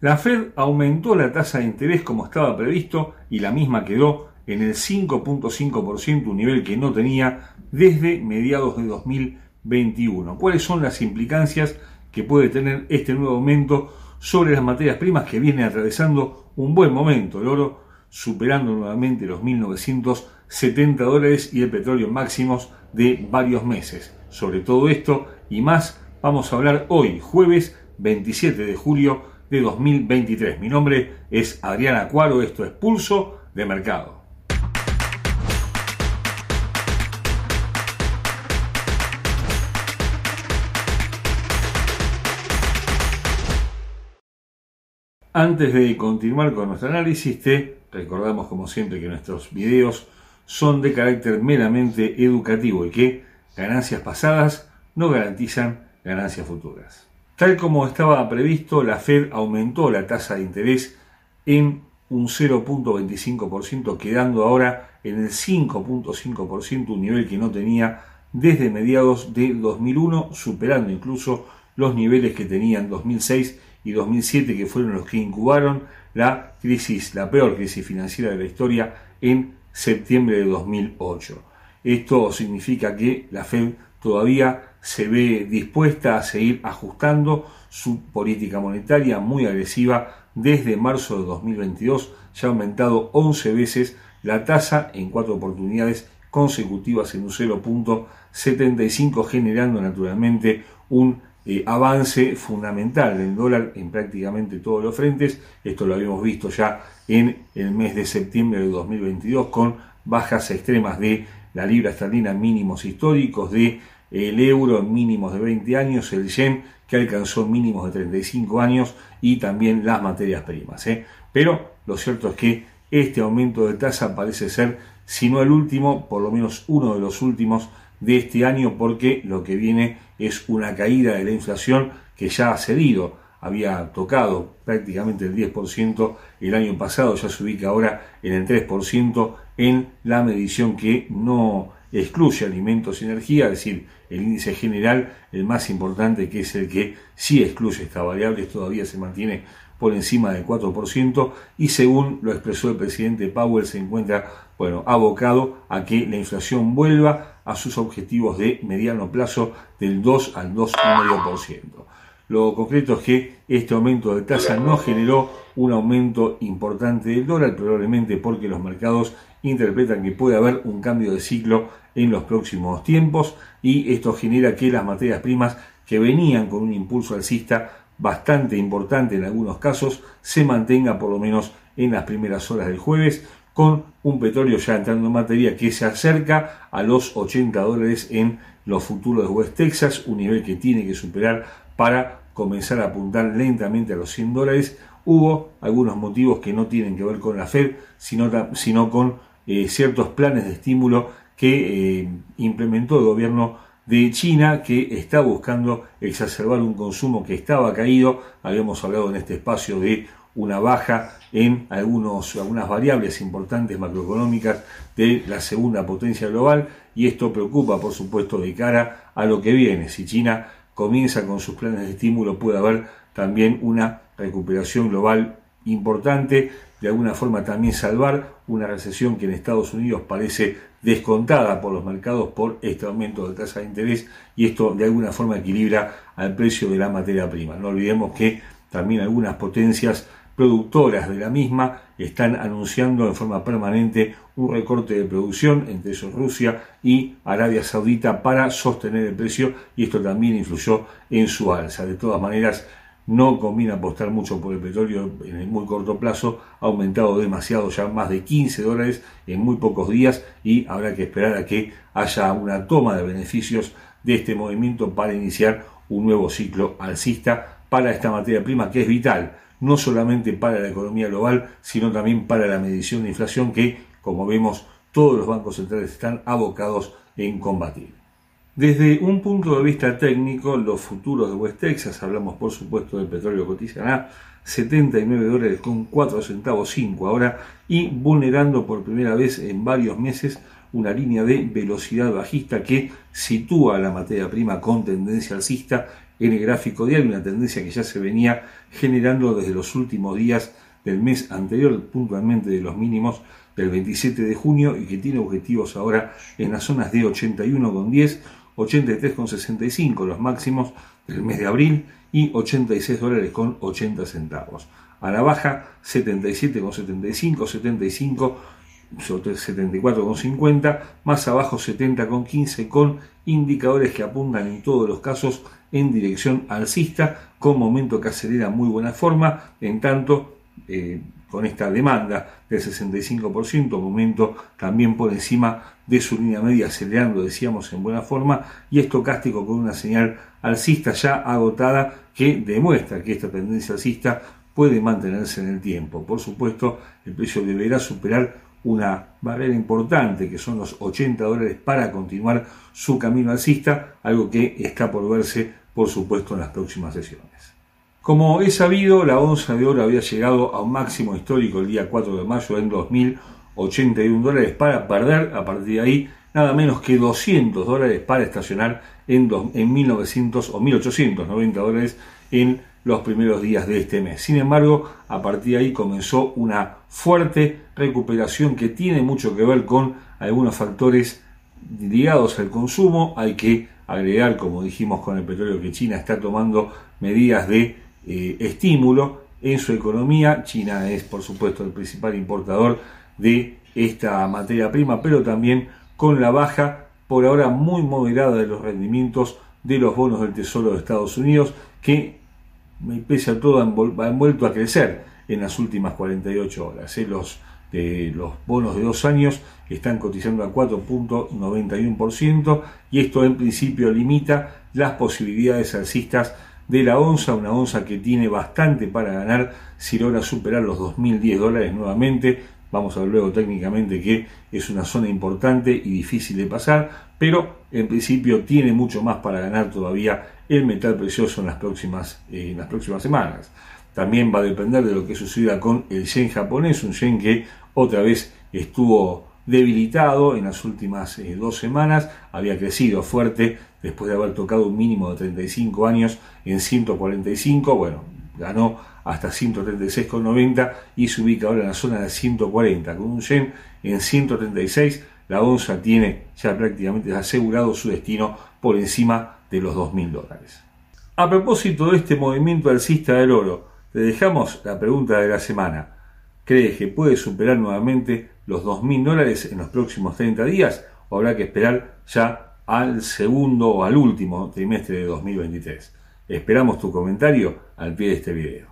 La Fed aumentó la tasa de interés como estaba previsto y la misma quedó en el 5.5%, un nivel que no tenía desde mediados de 2021. ¿Cuáles son las implicancias que puede tener este nuevo aumento sobre las materias primas que vienen atravesando un buen momento? El oro superando nuevamente los 1.970 dólares y el petróleo máximos de varios meses. Sobre todo esto y más vamos a hablar hoy, jueves 27 de julio de 2023. Mi nombre es Adriana Cuaro, esto es Pulso de Mercado. Antes de continuar con nuestro análisis, te recordamos como siempre que nuestros videos son de carácter meramente educativo y que ganancias pasadas no garantizan ganancias futuras. Tal como estaba previsto, la Fed aumentó la tasa de interés en un 0.25%, quedando ahora en el 5.5%, un nivel que no tenía desde mediados de 2001, superando incluso los niveles que tenía en 2006 y 2007, que fueron los que incubaron la crisis, la peor crisis financiera de la historia en septiembre de 2008. Esto significa que la Fed todavía se ve dispuesta a seguir ajustando su política monetaria muy agresiva desde marzo de 2022. Ya ha aumentado 11 veces la tasa en cuatro oportunidades consecutivas en un 0.75, generando naturalmente un eh, avance fundamental del dólar en prácticamente todos los frentes. Esto lo habíamos visto ya en el mes de septiembre de 2022 con bajas extremas de la libra esterlina mínimos históricos, de el euro en mínimos de 20 años, el yen que alcanzó mínimos de 35 años y también las materias primas. ¿eh? Pero lo cierto es que este aumento de tasa parece ser, si no el último, por lo menos uno de los últimos de este año porque lo que viene es una caída de la inflación que ya ha cedido, había tocado prácticamente el 10% el año pasado, ya se ubica ahora en el 3% en la medición que no excluye alimentos y energía, es decir, el índice general, el más importante que es el que sí excluye esta variable, todavía se mantiene por encima del 4% y según lo expresó el presidente Powell se encuentra bueno, abocado a que la inflación vuelva a sus objetivos de mediano plazo del 2 al 2,5%. Lo concreto es que este aumento de tasa no generó un aumento importante del dólar, probablemente porque los mercados interpretan que puede haber un cambio de ciclo en los próximos tiempos y esto genera que las materias primas que venían con un impulso alcista bastante importante en algunos casos se mantenga por lo menos en las primeras horas del jueves con un petróleo ya entrando en materia que se acerca a los 80 dólares en los futuros de West Texas, un nivel que tiene que superar para comenzar a apuntar lentamente a los 100 dólares. Hubo algunos motivos que no tienen que ver con la Fed, sino, sino con eh, ciertos planes de estímulo que eh, implementó el gobierno de China que está buscando exacerbar un consumo que estaba caído. Habíamos hablado en este espacio de una baja en algunos, algunas variables importantes macroeconómicas de la segunda potencia global y esto preocupa por supuesto de cara a lo que viene. Si China comienza con sus planes de estímulo puede haber también una recuperación global importante, de alguna forma también salvar una recesión que en Estados Unidos parece descontada por los mercados por este aumento de tasa de interés y esto de alguna forma equilibra al precio de la materia prima. No olvidemos que también algunas potencias productoras de la misma están anunciando en forma permanente un recorte de producción, entre esos Rusia y Arabia Saudita, para sostener el precio y esto también influyó en su alza. De todas maneras, no conviene apostar mucho por el petróleo en el muy corto plazo, ha aumentado demasiado ya más de 15 dólares en muy pocos días y habrá que esperar a que haya una toma de beneficios de este movimiento para iniciar un nuevo ciclo alcista para esta materia prima que es vital no solamente para la economía global, sino también para la medición de inflación que, como vemos, todos los bancos centrales están abocados en combatir. Desde un punto de vista técnico, los futuros de West Texas, hablamos por supuesto del petróleo cotizan a 79 dólares con 4 centavos 5 ahora y vulnerando por primera vez en varios meses una línea de velocidad bajista que sitúa la materia prima con tendencia alcista. En el gráfico diario, una tendencia que ya se venía generando desde los últimos días del mes anterior, puntualmente de los mínimos del 27 de junio y que tiene objetivos ahora en las zonas de 81,10, 83,65 los máximos del mes de abril y 86 dólares con 80 centavos. A la baja 77,75, 75 74,50, más abajo 70,15 con indicadores que apuntan en todos los casos en dirección alcista con momento que acelera muy buena forma, en tanto eh, con esta demanda del 65%, momento también por encima de su línea media, acelerando, decíamos, en buena forma, y estocástico con una señal alcista ya agotada que demuestra que esta tendencia alcista puede mantenerse en el tiempo. Por supuesto, el precio deberá superar una barrera importante que son los 80 dólares para continuar su camino alcista, algo que está por verse por supuesto en las próximas sesiones. Como es sabido, la onza de oro había llegado a un máximo histórico el día 4 de mayo en 2.081 dólares para perder a partir de ahí nada menos que 200 dólares para estacionar en, en 1900 o 1.890 dólares en los primeros días de este mes. Sin embargo, a partir de ahí comenzó una fuerte recuperación que tiene mucho que ver con algunos factores ligados al consumo. Hay que agregar, como dijimos con el petróleo, que China está tomando medidas de eh, estímulo en su economía. China es, por supuesto, el principal importador de esta materia prima, pero también con la baja, por ahora muy moderada, de los rendimientos de los bonos del Tesoro de Estados Unidos, que pese a todo, han vuelto a crecer en las últimas 48 horas. ¿eh? Los, de los bonos de dos años están cotizando a 4.91% y esto en principio limita las posibilidades alcistas de la onza, una onza que tiene bastante para ganar si logra superar los 2.010 dólares nuevamente. Vamos a ver luego técnicamente que es una zona importante y difícil de pasar, pero en principio tiene mucho más para ganar todavía el metal precioso en las próximas, eh, en las próximas semanas. También va a depender de lo que suceda con el yen japonés, un yen que otra vez estuvo debilitado en las últimas eh, dos semanas, había crecido fuerte después de haber tocado un mínimo de 35 años en 145, bueno, ganó hasta 136,90 y se ubica ahora en la zona de 140, con un yen en 136, la onza tiene ya prácticamente asegurado su destino por encima de los 2.000 dólares. A propósito de este movimiento alcista del oro, te dejamos la pregunta de la semana. ¿Crees que puede superar nuevamente los 2.000 dólares en los próximos 30 días o habrá que esperar ya al segundo o al último trimestre de 2023? Esperamos tu comentario al pie de este video.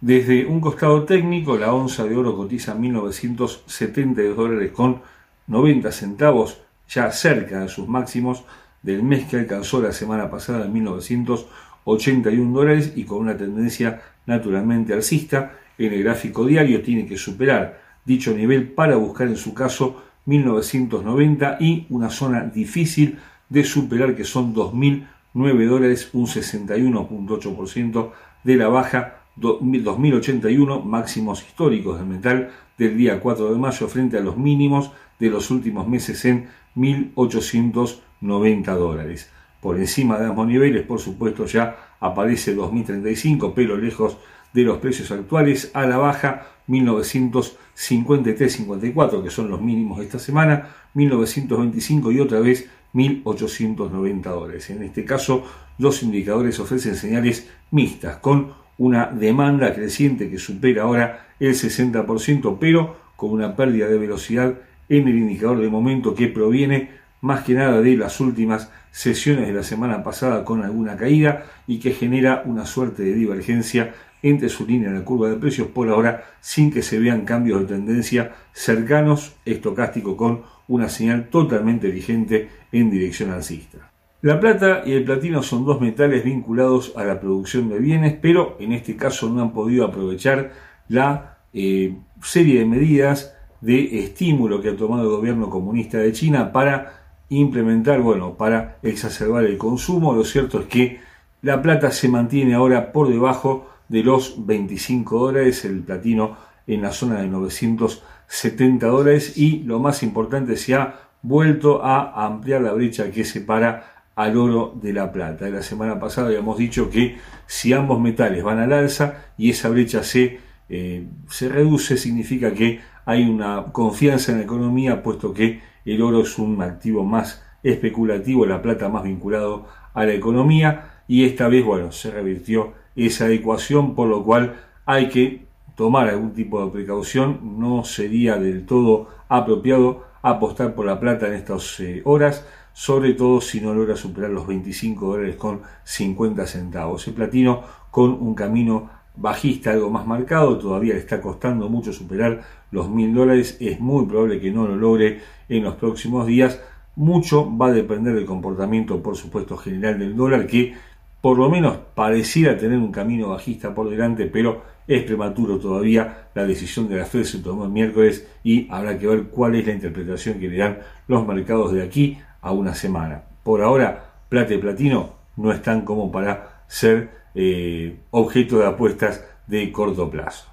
Desde un costado técnico, la onza de oro cotiza 1.972 dólares con 90 centavos, ya cerca de sus máximos del mes que alcanzó la semana pasada en 1981 dólares y con una tendencia naturalmente alcista en el gráfico diario tiene que superar dicho nivel para buscar en su caso 1990 y una zona difícil de superar que son 2009 dólares, un 61.8% de la baja 2081 máximos históricos del metal del día 4 de mayo frente a los mínimos de los últimos meses en 1890 dólares. Por encima de ambos niveles, por supuesto, ya aparece 2035, pero lejos los precios actuales, a la baja 1953-54, que son los mínimos de esta semana, 1925 y otra vez 1890 dólares. En este caso, los indicadores ofrecen señales mixtas, con una demanda creciente que supera ahora el 60%, pero con una pérdida de velocidad en el indicador de momento que proviene más que nada de las últimas sesiones de la semana pasada con alguna caída y que genera una suerte de divergencia entre su línea en la curva de precios por ahora sin que se vean cambios de tendencia cercanos, estocástico con una señal totalmente vigente en dirección alcista. La plata y el platino son dos metales vinculados a la producción de bienes, pero en este caso no han podido aprovechar la eh, serie de medidas de estímulo que ha tomado el gobierno comunista de China para implementar, bueno, para exacerbar el consumo. Lo cierto es que la plata se mantiene ahora por debajo de los 25 dólares, el platino en la zona de 970 dólares y lo más importante se ha vuelto a ampliar la brecha que separa al oro de la plata. La semana pasada habíamos dicho que si ambos metales van al alza y esa brecha se, eh, se reduce, significa que hay una confianza en la economía, puesto que el oro es un activo más especulativo, la plata más vinculado a la economía, y esta vez, bueno, se revirtió esa ecuación, por lo cual hay que tomar algún tipo de precaución, no sería del todo apropiado apostar por la plata en estas eh, horas, sobre todo si no logra superar los 25 dólares con 50 centavos. El platino con un camino bajista algo más marcado, todavía le está costando mucho superar los mil dólares, es muy probable que no lo logre en los próximos días. Mucho va a depender del comportamiento, por supuesto, general del dólar, que por lo menos pareciera tener un camino bajista por delante, pero es prematuro todavía. La decisión de la Fed se tomó el miércoles y habrá que ver cuál es la interpretación que le dan los mercados de aquí a una semana. Por ahora, plata y platino no están como para ser eh, objeto de apuestas de corto plazo.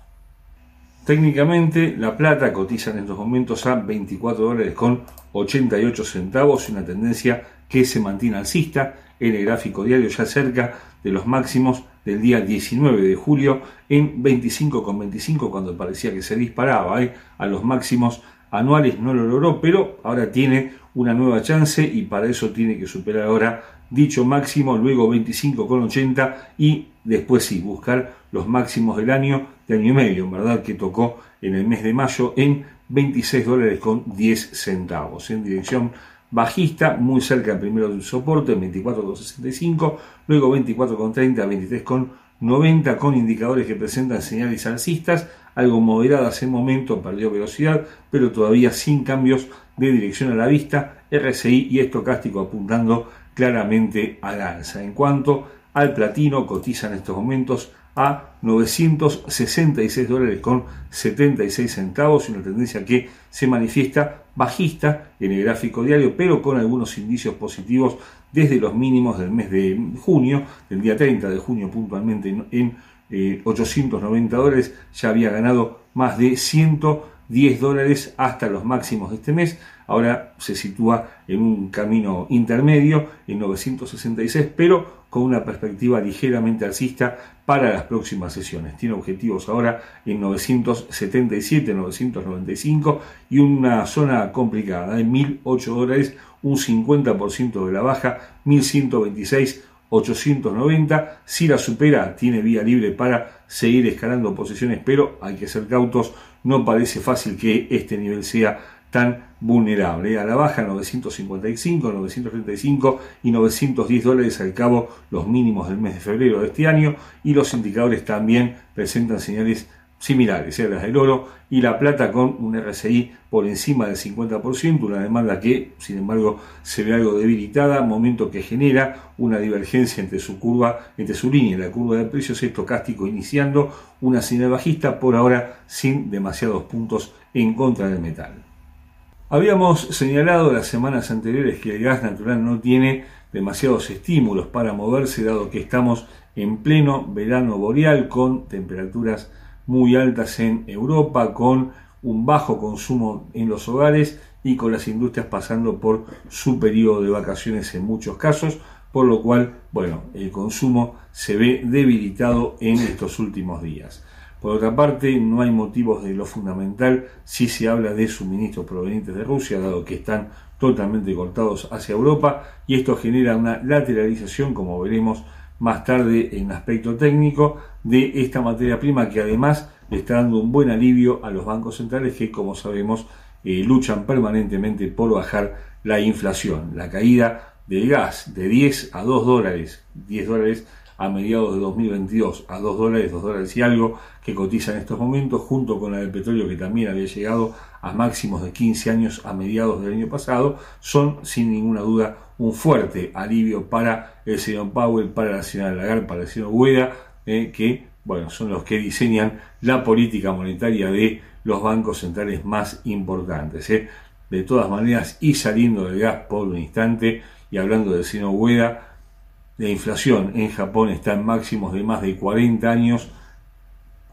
Técnicamente, la plata cotiza en estos momentos a 24 dólares con 88 centavos, una tendencia que se mantiene alcista en el gráfico diario ya cerca de los máximos del día 19 de julio en 25,25 cuando parecía que se disparaba ¿eh? a los máximos anuales no lo logró pero ahora tiene una nueva chance y para eso tiene que superar ahora dicho máximo luego 25,80 y después sí buscar los máximos del año de año y medio en verdad que tocó en el mes de mayo en 26 dólares con 10 centavos en dirección bajista, muy cerca primero del soporte, 24,65, luego 24,30, 23,90 con indicadores que presentan señales alcistas, algo moderadas en momento, perdió velocidad, pero todavía sin cambios de dirección a la vista, RSI y estocástico apuntando claramente al alza. En cuanto al platino, cotiza en estos momentos a 966 dólares con 76 centavos, una tendencia que se manifiesta bajista en el gráfico diario, pero con algunos indicios positivos desde los mínimos del mes de junio, del día 30 de junio puntualmente en, 890 eh, dólares, ya había ganado más de 110 dólares hasta los máximos de este mes, ahora se sitúa en un camino intermedio en 966, pero con una perspectiva ligeramente alcista para las próximas sesiones. Tiene objetivos ahora en 977, 995 y una zona complicada en 1008 dólares, un 50% de la baja, 1126 890. Si la supera, tiene vía libre para seguir escalando posiciones, pero hay que ser cautos. No parece fácil que este nivel sea tan vulnerable. A la baja 955, 935 y 910 dólares al cabo los mínimos del mes de febrero de este año y los indicadores también presentan señales similares, las del oro y la plata con un RSI por encima del 50%, una demanda que sin embargo se ve algo debilitada, momento que genera una divergencia entre su curva, entre su línea y la curva de precios estocástico iniciando una señal bajista por ahora sin demasiados puntos en contra del metal. Habíamos señalado las semanas anteriores que el gas natural no tiene demasiados estímulos para moverse, dado que estamos en pleno verano boreal con temperaturas muy altas en Europa, con un bajo consumo en los hogares y con las industrias pasando por su periodo de vacaciones en muchos casos, por lo cual, bueno, el consumo se ve debilitado en estos últimos días. Por otra parte, no hay motivos de lo fundamental si se habla de suministros provenientes de Rusia, dado que están totalmente cortados hacia Europa, y esto genera una lateralización, como veremos más tarde en aspecto técnico, de esta materia prima que además le está dando un buen alivio a los bancos centrales que, como sabemos, eh, luchan permanentemente por bajar la inflación. La caída del gas de 10 a 2 dólares, 10 dólares a mediados de 2022 a 2 dólares, 2 dólares y algo que cotiza en estos momentos, junto con la del petróleo que también había llegado a máximos de 15 años a mediados del año pasado, son sin ninguna duda un fuerte alivio para el señor Powell, para la señora Lagarde, para el señor Hueda, eh, que bueno, son los que diseñan la política monetaria de los bancos centrales más importantes. Eh. De todas maneras, y saliendo del gas por un instante, y hablando del señor Hueda, la inflación en Japón está en máximos de más de 40 años,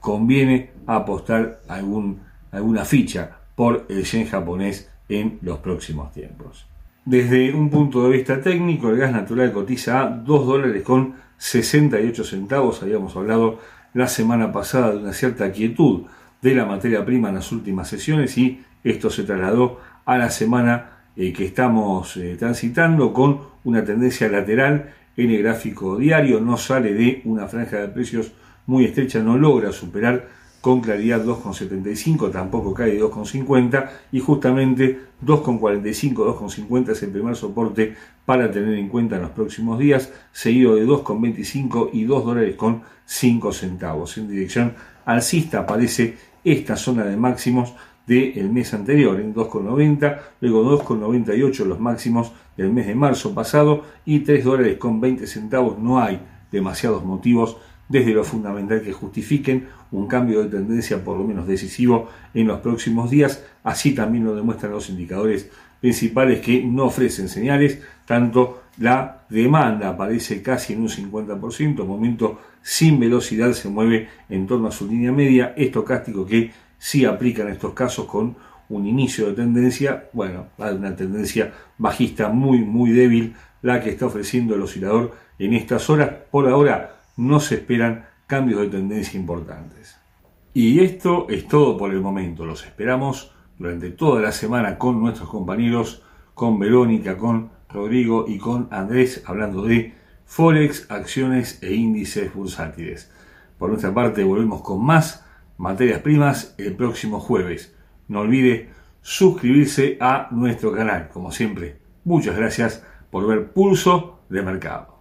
conviene apostar algún, alguna ficha por el yen japonés en los próximos tiempos. Desde un punto de vista técnico, el gas natural cotiza a 2 dólares con 68 centavos. Habíamos hablado la semana pasada de una cierta quietud de la materia prima en las últimas sesiones y esto se trasladó a la semana eh, que estamos eh, transitando con una tendencia lateral en el gráfico diario. No sale de una franja de precios muy estrecha, no logra superar con claridad 2,75, tampoco cae 2,50 y justamente 2,45, 2,50 es el primer soporte para tener en cuenta en los próximos días, seguido de 2,25 y 2 dólares con 5 centavos. En dirección alcista aparece esta zona de máximos del mes anterior, en 2,90, luego 2,98 los máximos del mes de marzo pasado y 3 dólares con 20 centavos. No hay demasiados motivos desde lo fundamental que justifiquen un cambio de tendencia por lo menos decisivo en los próximos días. Así también lo demuestran los indicadores principales que no ofrecen señales, tanto la demanda aparece casi en un 50%, momento sin velocidad se mueve en torno a su línea media, estocástico que sí aplica en estos casos con un inicio de tendencia, bueno, una tendencia bajista muy, muy débil, la que está ofreciendo el oscilador en estas horas. Por ahora no se esperan cambios de tendencia importantes. Y esto es todo por el momento. Los esperamos durante toda la semana con nuestros compañeros, con Verónica, con Rodrigo y con Andrés, hablando de Forex, acciones e índices bursátiles. Por nuestra parte, volvemos con más materias primas el próximo jueves. No olvide suscribirse a nuestro canal, como siempre. Muchas gracias por ver Pulso de Mercado.